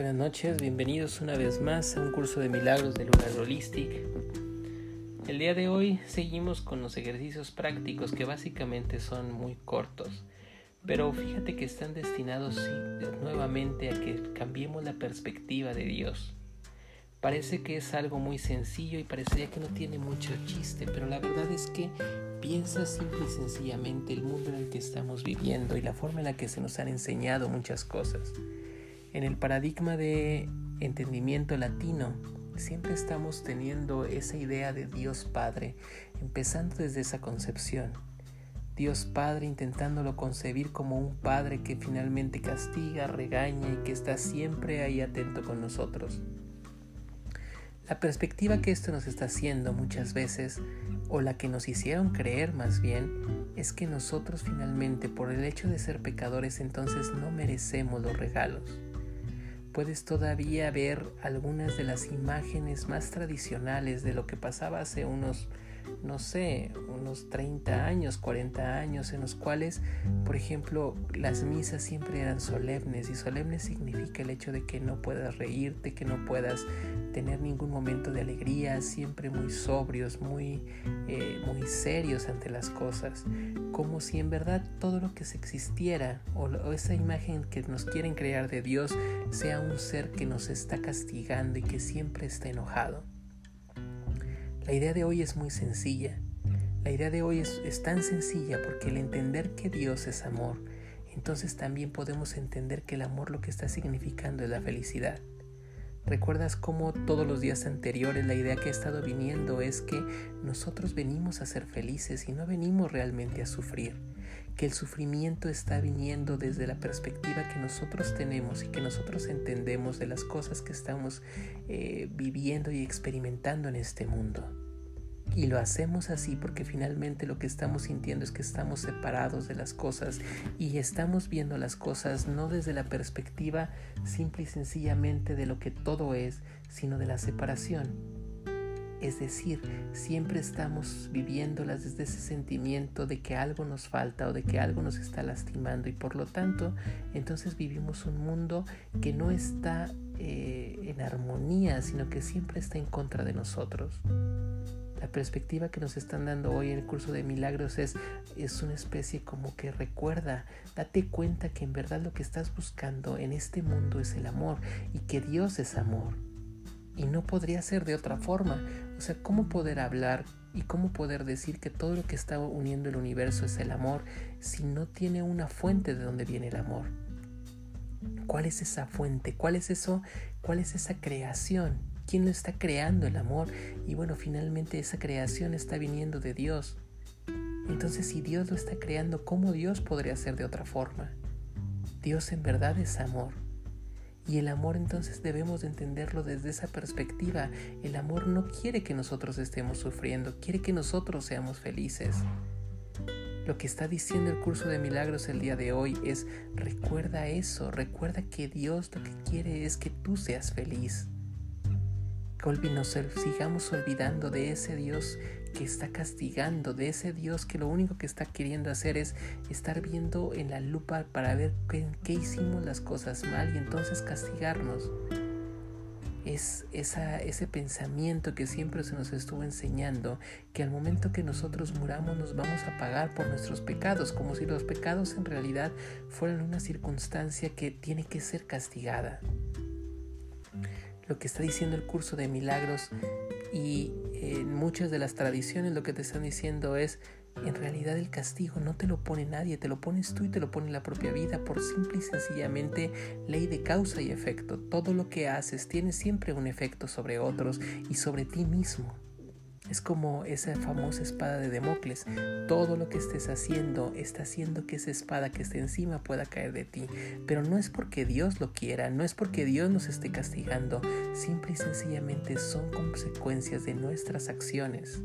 Buenas noches, bienvenidos una vez más a un curso de milagros de Lunar Holistic. El día de hoy seguimos con los ejercicios prácticos que básicamente son muy cortos, pero fíjate que están destinados nuevamente a que cambiemos la perspectiva de Dios. Parece que es algo muy sencillo y parecería que no tiene mucho chiste, pero la verdad es que piensa simple y sencillamente el mundo en el que estamos viviendo y la forma en la que se nos han enseñado muchas cosas. En el paradigma de entendimiento latino, siempre estamos teniendo esa idea de Dios Padre, empezando desde esa concepción. Dios Padre intentándolo concebir como un Padre que finalmente castiga, regaña y que está siempre ahí atento con nosotros. La perspectiva que esto nos está haciendo muchas veces, o la que nos hicieron creer más bien, es que nosotros finalmente por el hecho de ser pecadores entonces no merecemos los regalos puedes todavía ver algunas de las imágenes más tradicionales de lo que pasaba hace unos no sé, unos 30 años, 40 años, en los cuales, por ejemplo, las misas siempre eran solemnes y solemne significa el hecho de que no puedas reírte, que no puedas tener ningún momento de alegría, siempre muy sobrios, muy, eh, muy serios ante las cosas, como si en verdad todo lo que se existiera o, o esa imagen que nos quieren crear de Dios sea un ser que nos está castigando y que siempre está enojado. La idea de hoy es muy sencilla. La idea de hoy es, tan sencilla porque el entender que Dios es amor, entonces también podemos entender que el amor lo que está significando es la felicidad. ¿Recuerdas cómo todos los días anteriores la idea que ha estado viniendo es que nosotros venimos a ser felices y no venimos realmente a sufrir? Que el sufrimiento está viniendo desde la perspectiva que nosotros tenemos y que nosotros entendemos de las cosas que estamos eh, viviendo y experimentando en este mundo. Y lo hacemos así porque finalmente lo que estamos sintiendo es que estamos separados de las cosas y estamos viendo las cosas no desde la perspectiva simple y sencillamente de lo que todo es, sino de la separación. Es decir, siempre estamos viviéndolas desde ese sentimiento de que algo nos falta o de que algo nos está lastimando y por lo tanto entonces vivimos un mundo que no está eh, en armonía, sino que siempre está en contra de nosotros. La perspectiva que nos están dando hoy en el curso de milagros es, es una especie como que recuerda, date cuenta que en verdad lo que estás buscando en este mundo es el amor y que Dios es amor. Y no podría ser de otra forma. O sea, ¿cómo poder hablar y cómo poder decir que todo lo que está uniendo el universo es el amor si no tiene una fuente de donde viene el amor? ¿Cuál es esa fuente? ¿Cuál es eso? ¿Cuál es esa creación? ¿Quién lo está creando el amor? Y bueno, finalmente esa creación está viniendo de Dios. Entonces, si Dios lo está creando, ¿cómo Dios podría ser de otra forma? Dios en verdad es amor. Y el amor entonces debemos de entenderlo desde esa perspectiva. El amor no quiere que nosotros estemos sufriendo, quiere que nosotros seamos felices. Lo que está diciendo el curso de milagros el día de hoy es recuerda eso, recuerda que Dios lo que quiere es que tú seas feliz que nos sigamos olvidando de ese Dios que está castigando, de ese Dios que lo único que está queriendo hacer es estar viendo en la lupa para ver qué, hicimos las cosas mal y entonces castigarnos. Es esa, ese pensamiento que siempre se nos estuvo enseñando, que al momento que nosotros muramos nos vamos a pagar por nuestros pecados, como si los pecados en realidad fueran una circunstancia que tiene que ser castigada lo que está diciendo el curso de milagros y en muchas de las tradiciones lo que te están diciendo es en realidad el castigo no te lo pone nadie, te lo pones tú y te lo pone la propia vida por simple y sencillamente ley de causa y efecto. Todo lo que haces tiene siempre un efecto sobre otros y sobre ti mismo. Es como esa famosa espada de Democles. Todo lo que estés haciendo está haciendo que esa espada que esté encima pueda caer de ti. Pero no es porque Dios lo quiera, no es porque Dios nos esté castigando. Simple y sencillamente son consecuencias de nuestras acciones.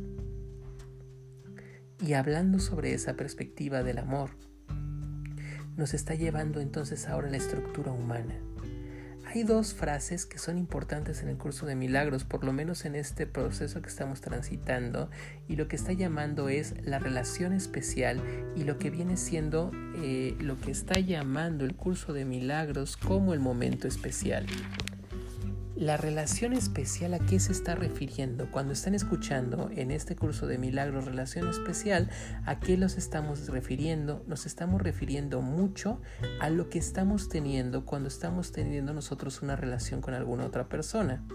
Y hablando sobre esa perspectiva del amor, nos está llevando entonces ahora a la estructura humana. Hay dos frases que son importantes en el curso de milagros, por lo menos en este proceso que estamos transitando, y lo que está llamando es la relación especial y lo que viene siendo eh, lo que está llamando el curso de milagros como el momento especial. La relación especial a qué se está refiriendo cuando están escuchando en este curso de milagros relación especial, a qué los estamos refiriendo, nos estamos refiriendo mucho a lo que estamos teniendo cuando estamos teniendo nosotros una relación con alguna otra persona.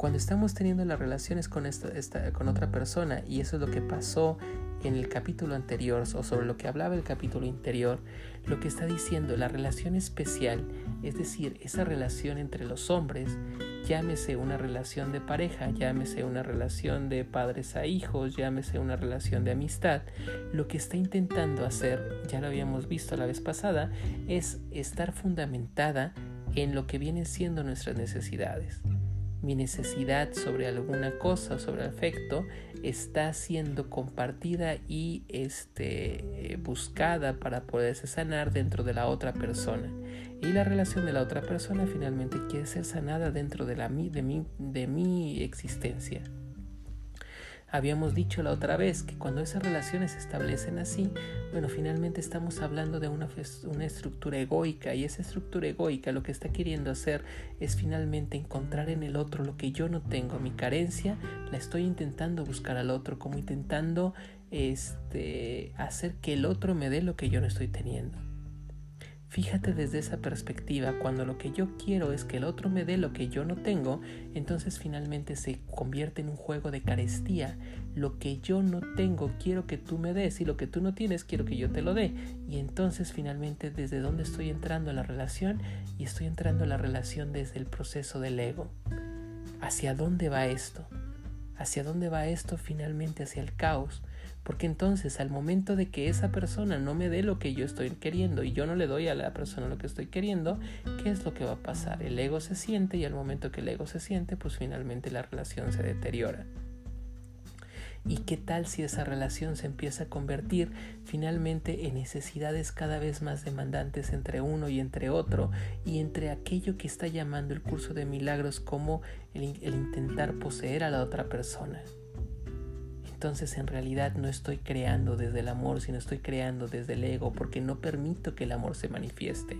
Cuando estamos teniendo las relaciones con, esta, con otra persona, y eso es lo que pasó en el capítulo anterior o sobre lo que hablaba el capítulo interior, lo que está diciendo la relación especial, es decir, esa relación entre los hombres, llámese una relación de pareja, llámese una relación de padres a hijos, llámese una relación de amistad, lo que está intentando hacer, ya lo habíamos visto la vez pasada, es estar fundamentada en lo que vienen siendo nuestras necesidades mi necesidad sobre alguna cosa, sobre afecto, está siendo compartida y este, buscada para poderse sanar dentro de la otra persona. Y la relación de la otra persona finalmente quiere ser sanada dentro de, la, de, mi, de mi existencia. Habíamos dicho la otra vez que cuando esas relaciones se establecen así, bueno, finalmente estamos hablando de una, una, estructura egoica y esa estructura egoica lo que está queriendo hacer es finalmente encontrar en el otro lo que yo no tengo, mi carencia, la estoy intentando buscar al otro, como intentando este, hacer que el otro me dé lo que yo no estoy teniendo. Fíjate desde esa perspectiva, cuando lo que yo quiero es que el otro me dé lo que yo no tengo, entonces finalmente se convierte en un juego de carestía. Lo que yo no tengo quiero que tú me des y lo que tú no tienes quiero que yo te lo dé. Y entonces finalmente desde dónde estoy entrando a la relación y estoy entrando a la relación desde el proceso del ego. ¿Hacia dónde va esto? ¿Hacia dónde va esto finalmente? Hacia el caos porque entonces al momento de que esa persona no me dé lo que yo estoy queriendo y yo no le doy a la persona lo que estoy queriendo, ¿qué es lo que va a pasar? El ego se siente y al momento que el ego se siente, pues finalmente la relación se deteriora. ¿Y qué tal si esa relación se empieza a convertir finalmente en necesidades cada vez más demandantes entre uno y entre otro y entre aquello que está llamando el curso de milagros como el, el intentar poseer a la otra persona? Entonces en realidad no estoy creando desde el amor, sino estoy creando desde el ego, porque no permito que el amor se manifieste.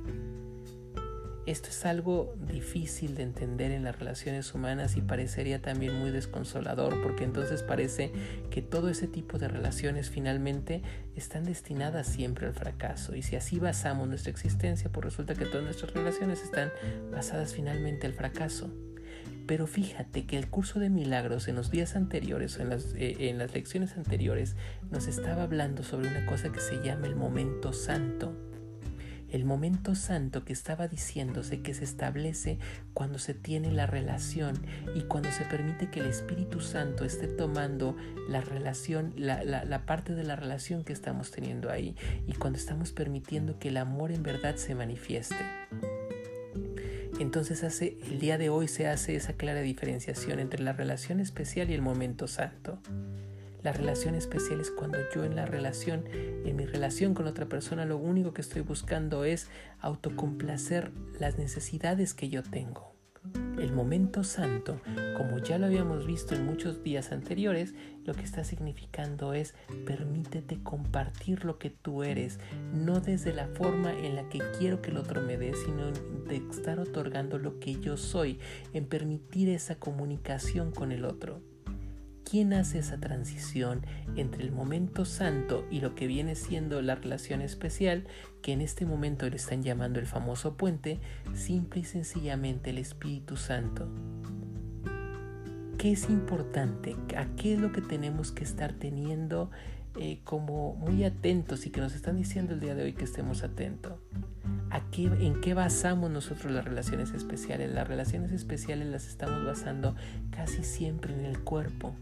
Esto es algo difícil de entender en las relaciones humanas y parecería también muy desconsolador, porque entonces parece que todo ese tipo de relaciones finalmente están destinadas siempre al fracaso. Y si así basamos nuestra existencia, pues resulta que todas nuestras relaciones están basadas finalmente al fracaso. Pero fíjate que el curso de milagros en los días anteriores en las, eh, en las lecciones anteriores nos estaba hablando sobre una cosa que se llama el momento santo. El momento santo que estaba diciéndose que se establece cuando se tiene la relación y cuando se permite que el Espíritu Santo esté tomando la relación, la, la parte de la relación que estamos teniendo ahí y cuando estamos permitiendo que el amor en verdad se manifieste. Entonces hace, el día de hoy se hace esa clara diferenciación entre la relación especial y el momento santo. La relación especial es cuando yo en la relación, en mi relación con otra persona, lo único que estoy buscando es autocomplacer las necesidades que yo tengo. El momento santo, como ya lo habíamos visto en muchos días anteriores, lo que está significando es permítete compartir lo que tú eres, no desde la forma en la que quiero que el otro me dé, sino de estar otorgando lo que yo soy, en permitir esa comunicación con el otro. ¿Quién hace esa transición entre el momento santo y lo que viene siendo la relación especial, que en este momento le están llamando el famoso puente? Simple y sencillamente el Espíritu Santo. ¿Qué es importante? ¿A qué es lo que tenemos que estar teniendo eh, como muy atentos y que nos están diciendo el día de hoy que estemos atentos? ¿A ¿En qué basamos nosotros las relaciones especiales? Las relaciones especiales las estamos basando casi siempre en el cuerpo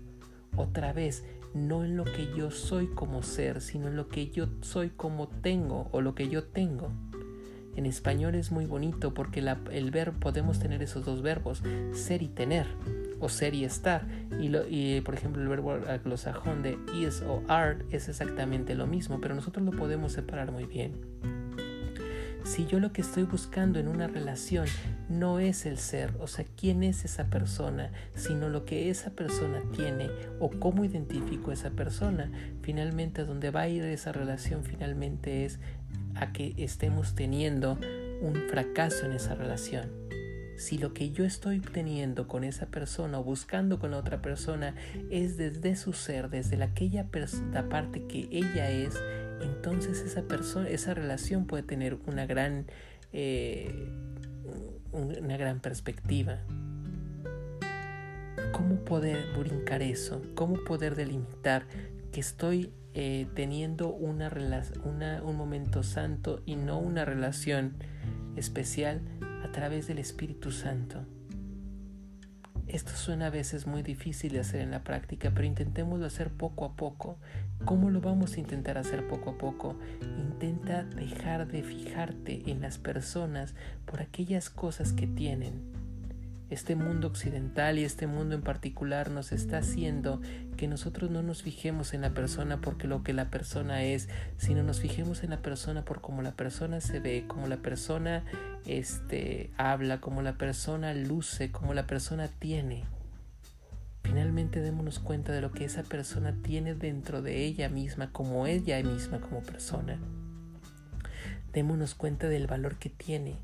otra vez, no en lo que yo soy como ser, sino en lo que yo soy como tengo o lo que yo tengo. En español es muy bonito porque el verbo podemos tener esos dos verbos, ser y tener, o ser y estar. Y, y por ejemplo el verbo anglosajón de is o are es exactamente lo mismo, pero nosotros lo podemos separar muy bien. Si yo lo que estoy buscando en una relación no es el ser, o sea, quién es esa persona, sino lo que esa persona tiene o cómo identifico a esa persona, finalmente a donde va a ir esa relación finalmente es a que estemos teniendo un fracaso en esa relación. si lo que yo estoy obteniendo con esa persona o buscando con la otra persona es desde su ser, desde la, aquella la parte que ella es, entonces esa persona, esa relación puede tener una gran, eh, una gran perspectiva. ¿Cómo poder brincar eso? ¿Cómo poder delimitar que estoy eh, teniendo una, un momento santo y no una relación especial a través del Espíritu Santo? Esto suena a veces muy difícil de hacer en la práctica, pero intentémoslo hacer poco a poco. ¿Cómo lo vamos a intentar hacer poco a poco? Intenta dejar de fijarte en las personas por aquellas cosas que tienen este mundo occidental y este mundo en particular nos está haciendo que nosotros no nos fijemos en la persona porque lo que la persona es, sino nos fijemos en la persona por cómo la persona se ve, cómo la persona este, habla, cómo la persona luce, cómo la persona tiene. Finalmente démonos cuenta de lo que esa persona tiene dentro de ella misma, como ella misma como persona. Démonos cuenta del valor que tiene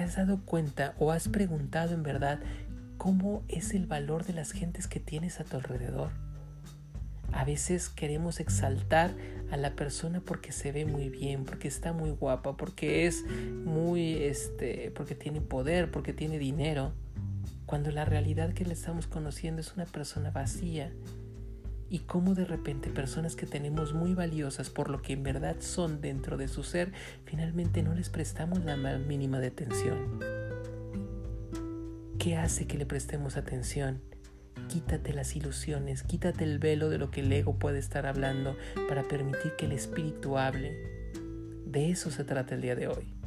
¿Te has dado cuenta o has preguntado en verdad cómo es el valor de las gentes que tienes a tu alrededor? A veces queremos exaltar a la persona porque se ve muy bien, porque está muy guapa, porque es muy este, porque tiene poder, porque tiene dinero, cuando la realidad que le estamos conociendo es una persona vacía, y cómo de repente personas que tenemos muy valiosas por lo que en verdad son dentro de su ser, finalmente no les prestamos la mínima de atención. ¿Qué hace que le prestemos atención? Quítate las ilusiones, quítate el velo de lo que el ego puede estar hablando para permitir que el espíritu hable. De eso se trata el día de hoy.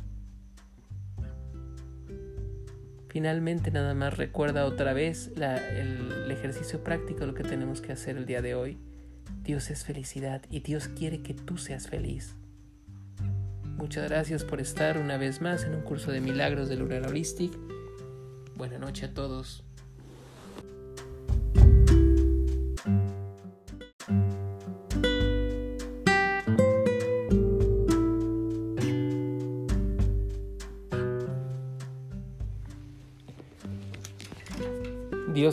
Finalmente nada más recuerda otra vez el, ejercicio práctico lo que tenemos que hacer el día de hoy. Dios es felicidad y Dios quiere que tú seas feliz. Muchas gracias por estar una vez más en un curso de milagros de Lunar Holistic. Buenas noches a todos.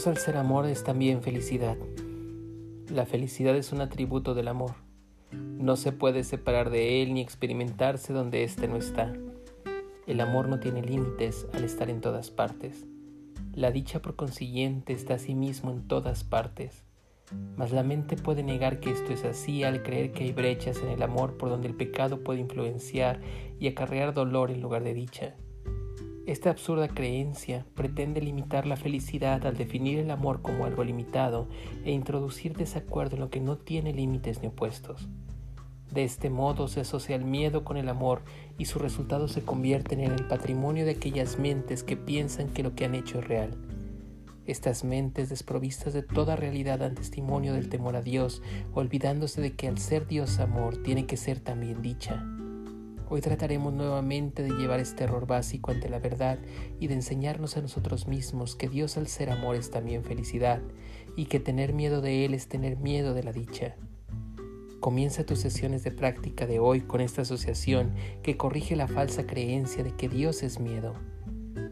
Dios al ser amor es también felicidad. La felicidad es un atributo del amor. No se puede separar de él ni experimentarse donde éste no está. El amor no tiene límites al estar en todas partes. La dicha por consiguiente está mismo en todas partes. Mas la mente puede negar que esto es así al creer que hay brechas en el amor por donde el pecado puede influenciar y acarrear dolor en lugar de dicha. Esta absurda creencia pretende limitar la felicidad al definir el amor como algo limitado e introducir desacuerdo en lo que no tiene límites ni opuestos. De este modo se asocia el miedo con el amor y sus resultados se convierten en el patrimonio de aquellas mentes que piensan que lo que han hecho es real. Estas mentes desprovistas de toda realidad dan testimonio del temor a Dios, olvidándose de que al ser Dios amor tiene que ser también dicha. Hoy trataremos nuevamente de llevar este error básico ante la verdad y de enseñarnos a nosotros mismos que Dios al ser amor es también felicidad y que tener miedo de Él es tener miedo de la dicha. Comienza tus sesiones de práctica de hoy con esta asociación que corrige la falsa creencia de que Dios es miedo.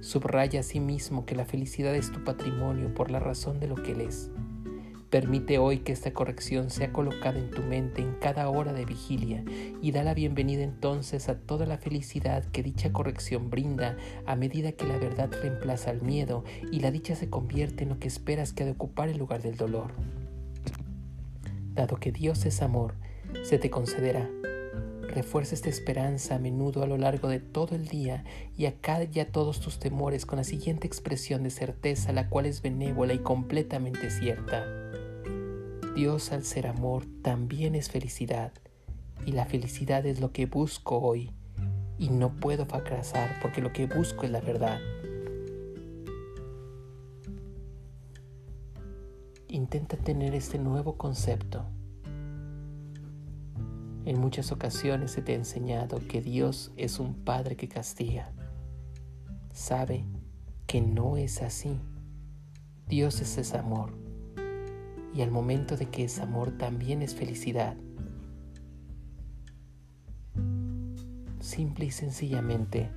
Subraya a sí mismo que la felicidad es tu patrimonio por la razón de lo que Él es. Permite hoy que esta corrección sea colocada en tu mente en cada hora de vigilia y da la bienvenida entonces a toda la felicidad que dicha corrección brinda a medida que la verdad reemplaza al miedo y la dicha se convierte en lo que esperas que ha de ocupar el lugar del dolor. Dado que Dios es amor, se te concederá. Refuerza esta esperanza a menudo a lo largo de todo el día y acalla todos tus temores con la siguiente expresión de certeza, la cual es benévola y completamente cierta. Dios al ser amor también es felicidad y la felicidad es lo que busco hoy y no puedo fracasar porque lo que busco es la verdad. Intenta tener este nuevo concepto. En muchas ocasiones se te ha enseñado que Dios es un Padre que castiga. Sabe que no es así. Dios es ese amor y al momento de que es amor también es felicidad. Simple y sencillamente,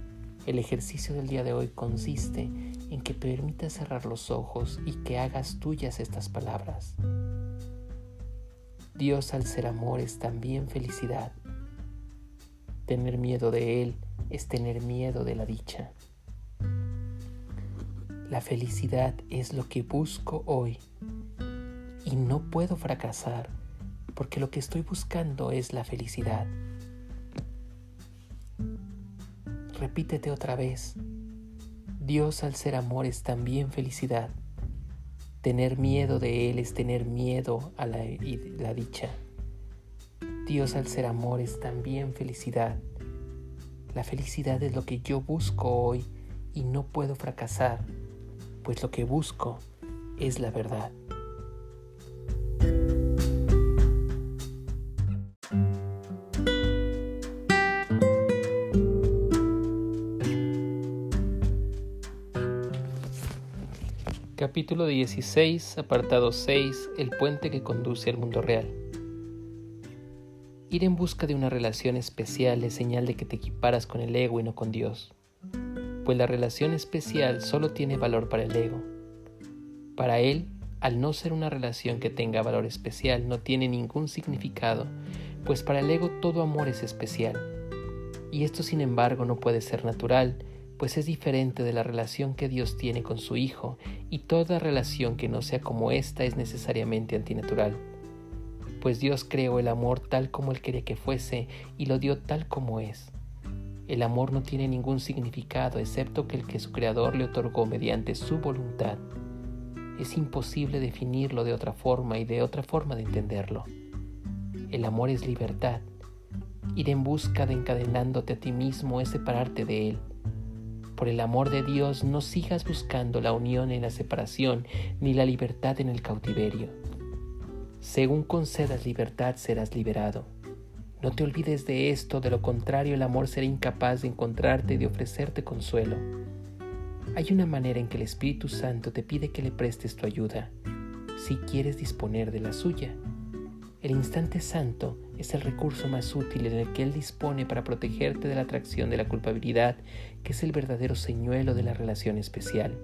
El ejercicio del día de hoy consiste en que permitas cerrar los ojos y que hagas tuyas estas palabras. Dios al ser amor es también felicidad. Tener miedo de Él es tener miedo de la dicha. La felicidad es lo que busco hoy y no puedo fracasar porque lo que estoy buscando es la felicidad. Repítete otra vez. Dios al ser amor es también felicidad. Tener miedo de Él es tener miedo a la, la dicha. Dios al ser amor es también felicidad. La felicidad es lo que yo busco hoy y no puedo fracasar, pues lo que busco es la verdad. Capítulo 16, apartado 6, El puente que conduce al mundo real. Ir en busca de una relación especial es señal de que te equiparas con el ego y no con Dios, pues la relación especial solo tiene valor para el ego. Para él, al no ser una relación que tenga valor especial, no tiene ningún significado, pues para el ego todo amor es especial. Y esto sin embargo no puede ser natural, pues es diferente de la relación que Dios tiene con su Hijo, y toda relación que no sea como esta es necesariamente antinatural. Pues Dios creó el amor tal como Él quería que fuese y lo dio tal como es. El amor no tiene ningún significado excepto que el que su Creador le otorgó mediante su voluntad. Es imposible definirlo de otra forma y de otra forma de entenderlo. El amor es libertad. Ir en busca de encadenándote a ti mismo es separarte de Él por el amor de Dios, no sigas buscando la unión en la separación ni la libertad en el cautiverio. Según concedas libertad, serás liberado. No te olvides de esto, de lo contrario el amor será incapaz de encontrarte y de ofrecerte consuelo. Hay una manera en que el Espíritu Santo te pide que le prestes tu ayuda, si quieres disponer de la suya. El instante santo es el recurso más útil en el que Él dispone para protegerte de la atracción de la culpabilidad, que es el verdadero señuelo de la relación especial.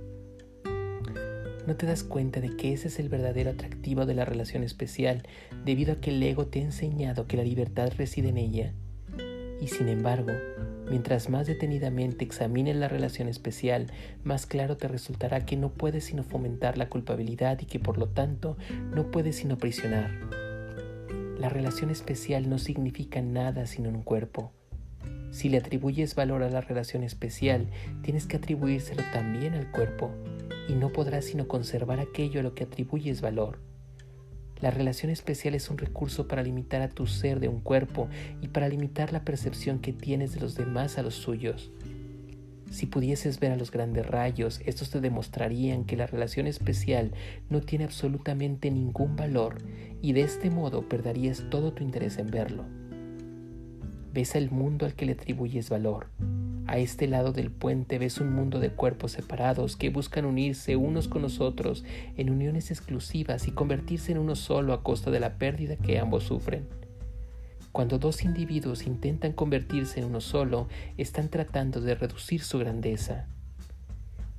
¿No te das cuenta de que ese es el verdadero atractivo de la relación especial debido a que el ego te ha enseñado que la libertad reside en ella? Y sin embargo, mientras más detenidamente examines la relación especial, más claro te resultará que no puedes sino fomentar la culpabilidad y que por lo tanto no puedes sino prisionar. La relación especial no significa nada sino un cuerpo. Si le atribuyes valor a la relación especial, tienes que atribuírselo también al cuerpo, y no podrás sino conservar aquello a lo que atribuyes valor. La relación especial es un recurso para limitar a tu ser de un cuerpo y para limitar la percepción que tienes de los demás a los suyos. Si pudieses ver a los grandes rayos, estos te demostrarían que la relación especial no tiene absolutamente ningún valor y de este modo perderías todo tu interés en verlo. Ves el mundo al que le atribuyes valor. A este lado del puente ves un mundo de cuerpos separados que buscan unirse unos con los otros en uniones exclusivas y convertirse en uno solo a costa de la pérdida que ambos sufren. Cuando dos individuos intentan convertirse en uno solo, están tratando de reducir su grandeza.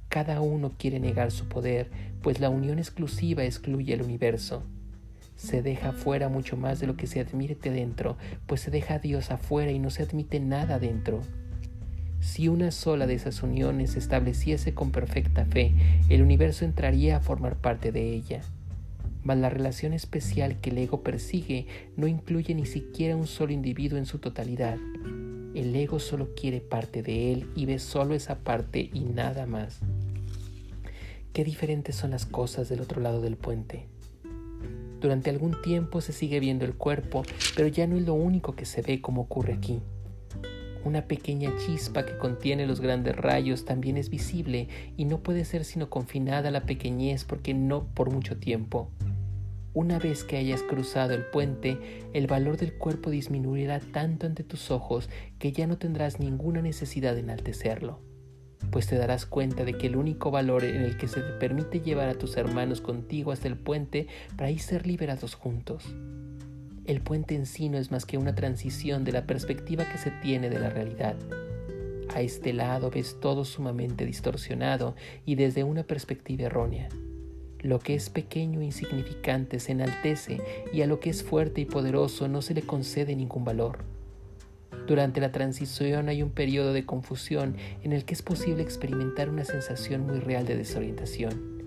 Cada uno quiere negar su poder, pues la unión exclusiva excluye el universo. Se deja fuera mucho más de lo que se admite dentro, pues se deja a Dios afuera y no se admite nada dentro. Si una sola de esas uniones se estableciese con perfecta fe, el universo entraría a formar parte de ella mas la relación especial que el ego persigue no incluye ni siquiera un solo individuo en su totalidad. El ego solo quiere parte de él y ve solo esa parte y nada más. Qué diferentes son las cosas del otro lado del puente. Durante algún tiempo se sigue viendo el cuerpo, pero ya no es lo único que se ve como ocurre aquí. Una pequeña chispa que contiene los grandes rayos también es visible y no puede ser sino confinada a la pequeñez porque no por mucho tiempo. Una vez que hayas cruzado el puente, el valor del cuerpo disminuirá tanto ante tus ojos que ya no tendrás ninguna necesidad de enaltecerlo, pues te darás cuenta de que el único valor en el que se te permite llevar a tus hermanos contigo hasta el puente para ahí ser liberados juntos. El puente en sí no es más que una transición de la perspectiva que se tiene de la realidad. A este lado ves todo sumamente distorsionado y desde una perspectiva errónea. Lo que es pequeño e insignificante se enaltece y a lo que es fuerte y poderoso no se le concede ningún valor. Durante la transición hay un periodo de confusión en el que es posible experimentar una sensación muy real de desorientación.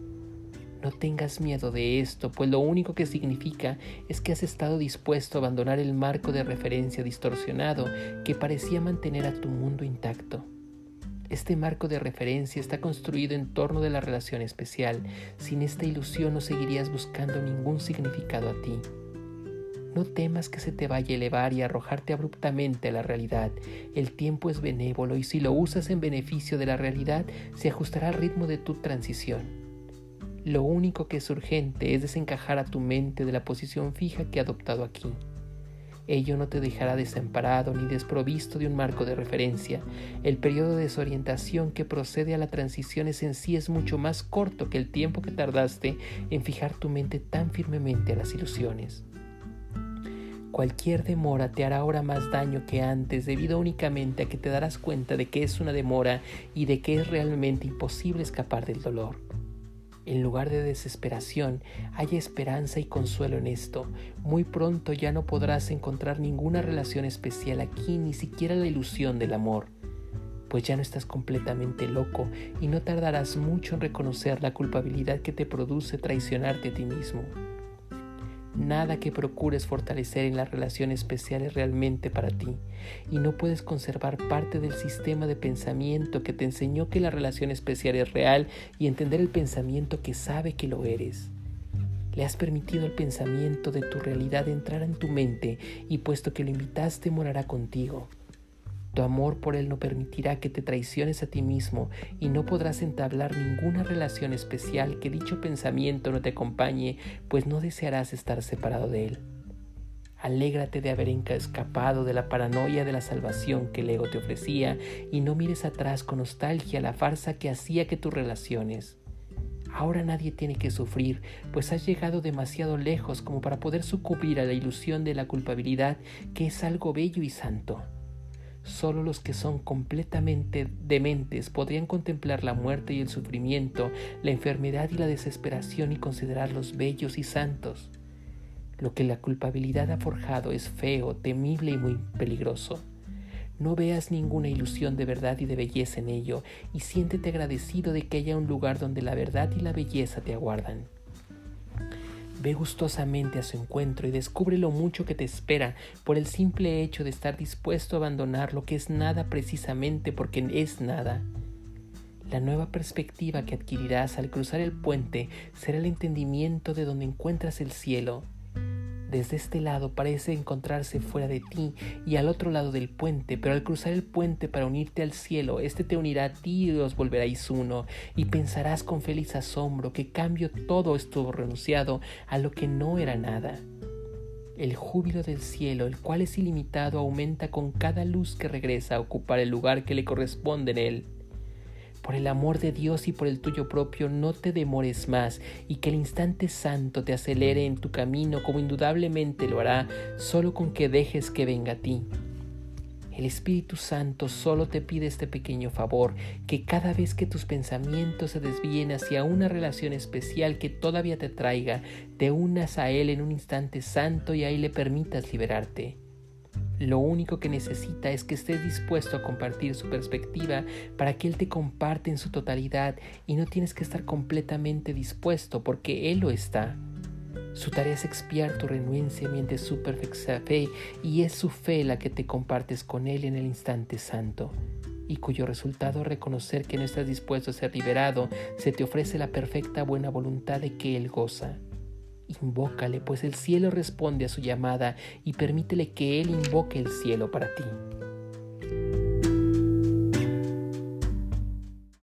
No tengas miedo de esto, pues lo único que significa es que has estado dispuesto a abandonar el marco de referencia distorsionado que parecía mantener a tu mundo intacto. Este marco de referencia está construido en torno de la relación especial. Sin esta ilusión no seguirías buscando ningún significado a ti. No temas que se te vaya a elevar y arrojarte abruptamente a la realidad. El tiempo es benévolo y si lo usas en beneficio de la realidad, se ajustará al ritmo de tu transición. Lo único que es urgente es desencajar a tu mente de la posición fija que ha adoptado aquí. Ello no te dejará desamparado ni desprovisto de un marco de referencia. El periodo de desorientación que procede a la transición es en sí es mucho más corto que el tiempo que tardaste en fijar tu mente tan firmemente a las ilusiones. Cualquier demora te hará ahora más daño que antes debido únicamente a que te darás cuenta de que es una demora y de que es realmente imposible escapar del dolor. En lugar de desesperación, hay esperanza y consuelo en esto. Muy pronto ya no podrás encontrar ninguna relación especial aquí, ni siquiera la ilusión del amor, pues ya no estás completamente loco y no tardarás mucho en reconocer la culpabilidad que te produce traicionarte a ti mismo. Nada que procures fortalecer en las relaciones especiales realmente para ti y no puedes conservar parte del sistema de pensamiento que te enseñó que la relación especial es real y entender el pensamiento que sabe que lo eres. Le has permitido al pensamiento de tu realidad entrar en tu mente y puesto que lo invitaste morará contigo. Tu amor por Él no permitirá que te traiciones a ti mismo y no podrás entablar ninguna relación especial que dicho pensamiento no te acompañe, pues no desearás estar separado de Él. Alégrate de haber escapado de la paranoia de la salvación que el ego te ofrecía y no mires atrás con nostalgia la farsa que hacía que tus relaciones. Ahora nadie tiene que sufrir, pues has llegado demasiado lejos como para poder sucumbir a la ilusión de la culpabilidad, que es algo bello y santo. Solo los que son completamente dementes podrían contemplar la muerte y el sufrimiento, la enfermedad y la desesperación y considerarlos bellos y santos. Lo que la culpabilidad ha forjado es feo, temible y muy peligroso. No veas ninguna ilusión de verdad y de belleza en ello, y siéntete agradecido de que haya un lugar donde la verdad y la belleza te aguardan. Ve gustosamente a su encuentro y descubre lo mucho que te espera por el simple hecho de estar dispuesto a abandonar lo que es nada precisamente porque es nada. La nueva perspectiva que adquirirás al cruzar el puente será el entendimiento de donde encuentras el cielo desde este lado parece encontrarse fuera de ti y al otro lado del puente, pero al cruzar el puente para unirte al cielo, este te unirá a ti y os volveráis uno, y pensarás con feliz asombro que cambio todo estuvo renunciado a lo que no era nada. El júbilo del cielo, el cual es ilimitado, aumenta con cada luz que regresa a ocupar el lugar que le corresponde en él. Por el amor de Dios y por el tuyo propio, no te demores más y que el instante santo te acelere en tu camino como indudablemente lo hará solo con que dejes que venga a ti. El Espíritu Santo solo te pide este pequeño favor, que cada vez que tus pensamientos se desvíen hacia una relación especial que todavía te traiga, te unas a Él en un instante santo y ahí le permitas liberarte. Lo único que necesita es que estés dispuesto a compartir su perspectiva para que Él te comparte en su totalidad y no tienes que estar completamente dispuesto porque Él lo está. Su tarea es expiar tu renuencia mientras su perfecta fe y es su fe la que te compartes con Él en el instante santo y cuyo resultado reconocer que no estás dispuesto a ser liberado, se te ofrece la perfecta buena voluntad de que Él goza. Invócale, pues el cielo responde a su llamada y permítele que Él invoque el cielo para ti.